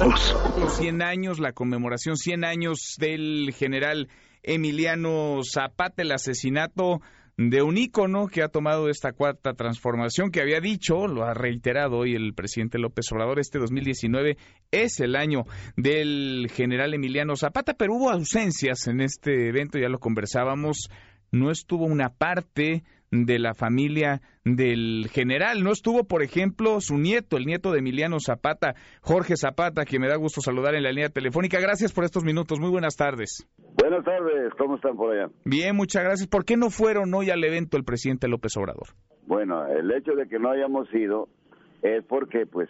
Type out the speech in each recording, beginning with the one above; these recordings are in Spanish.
todos. Los 100 años, la conmemoración 100 años del general Emiliano Zapata, el asesinato de un ícono que ha tomado esta cuarta transformación, que había dicho, lo ha reiterado hoy el presidente López Obrador, este 2019 es el año del general Emiliano Zapata, pero hubo ausencias en este evento, ya lo conversábamos, no estuvo una parte de la familia del general. No estuvo, por ejemplo, su nieto, el nieto de Emiliano Zapata, Jorge Zapata, que me da gusto saludar en la línea telefónica. Gracias por estos minutos. Muy buenas tardes. Buenas tardes. ¿Cómo están por allá? Bien, muchas gracias. ¿Por qué no fueron hoy al evento el presidente López Obrador? Bueno, el hecho de que no hayamos ido es porque, pues,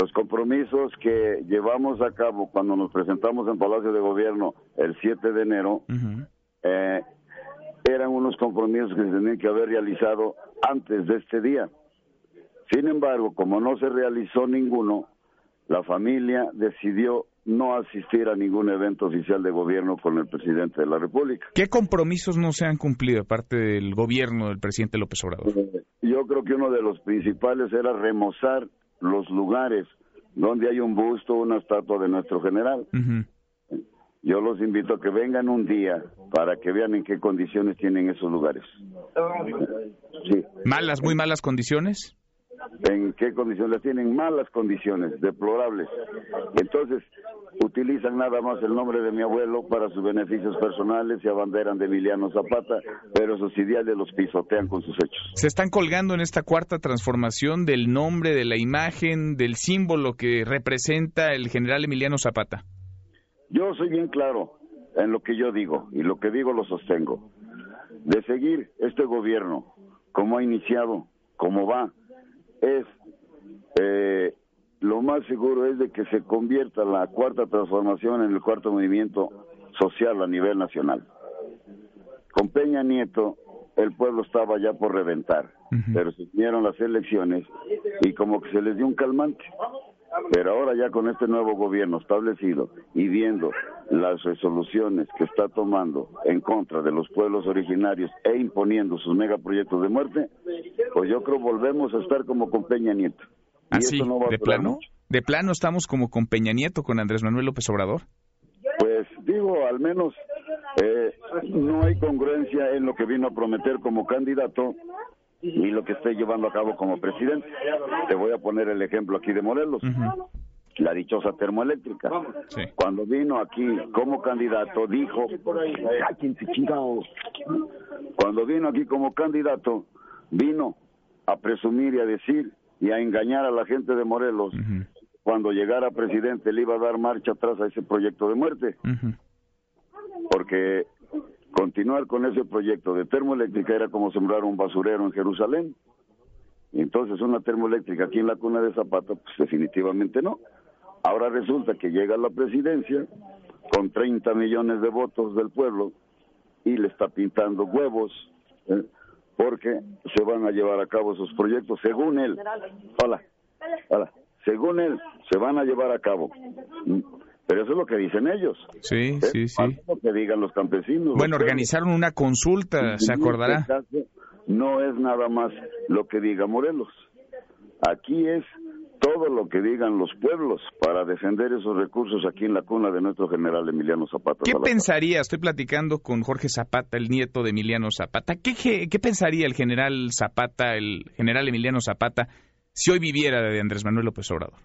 los compromisos que llevamos a cabo cuando nos presentamos en Palacio de Gobierno el 7 de enero, compromisos que se tenían que haber realizado antes de este día. Sin embargo, como no se realizó ninguno, la familia decidió no asistir a ningún evento oficial de gobierno con el presidente de la República. ¿Qué compromisos no se han cumplido aparte del gobierno del presidente López Obrador? Eh, yo creo que uno de los principales era remozar los lugares donde hay un busto, una estatua de nuestro general. Yo los invito a que vengan un día para que vean en qué condiciones tienen esos lugares. Sí. ¿Malas, muy malas condiciones? ¿En qué condiciones? Tienen malas condiciones, deplorables. Entonces, utilizan nada más el nombre de mi abuelo para sus beneficios personales y abanderan de Emiliano Zapata, pero sus ideales los pisotean con sus hechos. Se están colgando en esta cuarta transformación del nombre, de la imagen, del símbolo que representa el general Emiliano Zapata. Yo soy bien claro en lo que yo digo y lo que digo lo sostengo. De seguir este gobierno como ha iniciado, como va, es eh, lo más seguro es de que se convierta la cuarta transformación en el cuarto movimiento social a nivel nacional. Con Peña Nieto el pueblo estaba ya por reventar, pero se vinieron las elecciones y como que se les dio un calmante. Pero ahora ya con este nuevo gobierno establecido y viendo las resoluciones que está tomando en contra de los pueblos originarios e imponiendo sus megaproyectos de muerte, pues yo creo volvemos a estar como con Peña Nieto. ¿Así? ¿Ah, ¿De plano? ¿De plano estamos como con Peña Nieto, con Andrés Manuel López Obrador? Pues digo, al menos eh, no hay congruencia en lo que vino a prometer como candidato y lo que estoy llevando a cabo como presidente. Te voy a poner el ejemplo aquí de Morelos. La dichosa termoeléctrica. Cuando vino aquí como candidato, dijo: Cuando vino aquí como candidato, vino a presumir y a decir y a engañar a la gente de Morelos. Cuando llegara presidente, le iba a dar marcha atrás a ese proyecto de muerte. Porque continuar con ese proyecto de termoeléctrica era como sembrar un basurero en Jerusalén. Entonces una termoeléctrica aquí en la cuna de Zapata, pues definitivamente no. Ahora resulta que llega a la presidencia con 30 millones de votos del pueblo y le está pintando huevos ¿eh? porque se van a llevar a cabo esos proyectos según él. Hola, hola. Según él, se van a llevar a cabo. Pero eso es lo que dicen ellos. Sí, sí, sí. lo que digan los campesinos. Bueno, organizaron una consulta, se acordará. Este no es nada más lo que diga Morelos. Aquí es todo lo que digan los pueblos para defender esos recursos aquí en la cuna de nuestro general Emiliano Zapata. ¿Qué pensaría? Estoy platicando con Jorge Zapata, el nieto de Emiliano Zapata. ¿Qué, qué pensaría el general Zapata, el general Emiliano Zapata, si hoy viviera de Andrés Manuel López Obrador?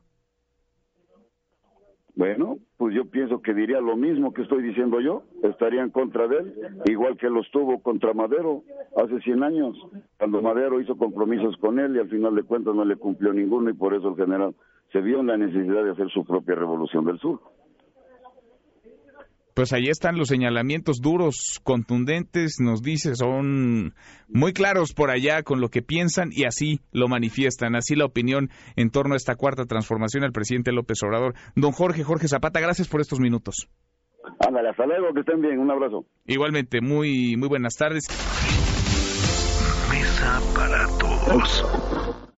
Bueno, pues yo pienso que diría lo mismo que estoy diciendo yo, estaría en contra de él, igual que lo estuvo contra Madero hace 100 años, cuando Madero hizo compromisos con él y al final de cuentas no le cumplió ninguno y por eso el general se vio en la necesidad de hacer su propia revolución del sur pues ahí están los señalamientos duros, contundentes, nos dice, son muy claros por allá con lo que piensan y así lo manifiestan, así la opinión en torno a esta cuarta transformación al presidente López Obrador. Don Jorge, Jorge Zapata, gracias por estos minutos. Ándale, hasta luego, que estén bien, un abrazo. Igualmente, muy, muy buenas tardes. Mesa para todos.